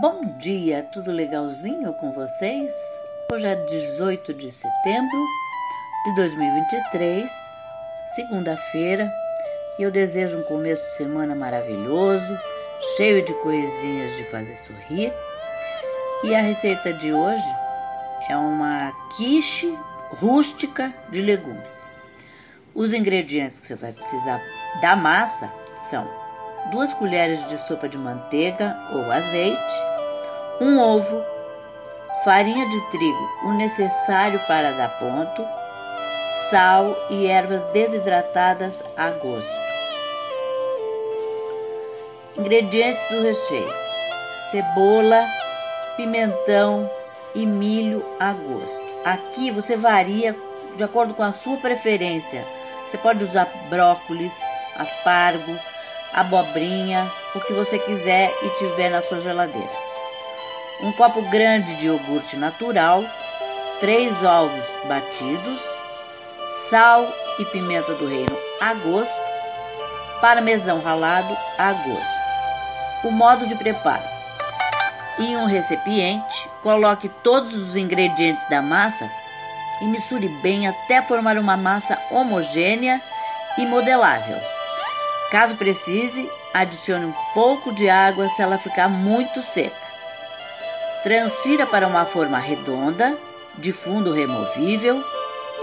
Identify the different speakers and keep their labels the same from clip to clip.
Speaker 1: Bom dia, tudo legalzinho com vocês? Hoje é 18 de setembro de 2023, segunda-feira, e eu desejo um começo de semana maravilhoso, cheio de coisinhas de fazer sorrir. E a receita de hoje é uma quiche rústica de legumes. Os ingredientes que você vai precisar da massa são duas colheres de sopa de manteiga ou azeite, um ovo, farinha de trigo, o necessário para dar ponto, sal e ervas desidratadas a gosto. Ingredientes do recheio: cebola, pimentão e milho a gosto. Aqui você varia de acordo com a sua preferência. Você pode usar brócolis, aspargo, abobrinha, o que você quiser e tiver na sua geladeira. Um copo grande de iogurte natural, três ovos batidos, sal e pimenta do reino a gosto, parmesão ralado a gosto. O modo de preparo: em um recipiente, coloque todos os ingredientes da massa e misture bem até formar uma massa homogênea e modelável. Caso precise, adicione um pouco de água se ela ficar muito seca. Transfira para uma forma redonda, de fundo removível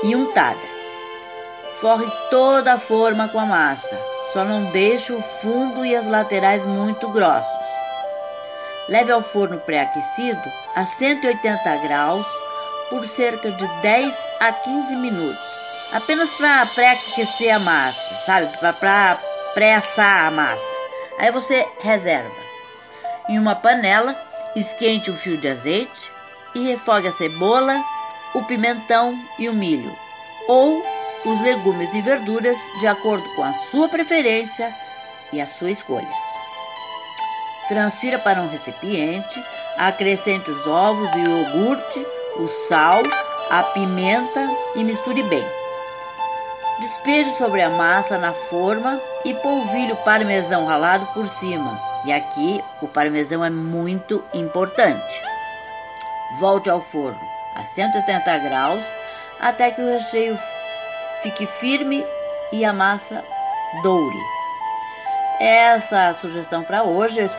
Speaker 1: e untada. Forre toda a forma com a massa, só não deixe o fundo e as laterais muito grossos. Leve ao forno pré-aquecido a 180 graus por cerca de 10 a 15 minutos, apenas para pré-aquecer a massa, sabe? Para pré-assar a massa. Aí você reserva. Em uma panela, esquente um fio de azeite e refogue a cebola, o pimentão e o milho, ou os legumes e verduras de acordo com a sua preferência e a sua escolha. Transfira para um recipiente, acrescente os ovos e o iogurte, o sal, a pimenta e misture bem. Despeje sobre a massa na forma e polvilhe o parmesão ralado por cima. E aqui o parmesão é muito importante. Volte ao forno a 180 graus até que o recheio fique firme e a massa doure. Essa é a sugestão para hoje.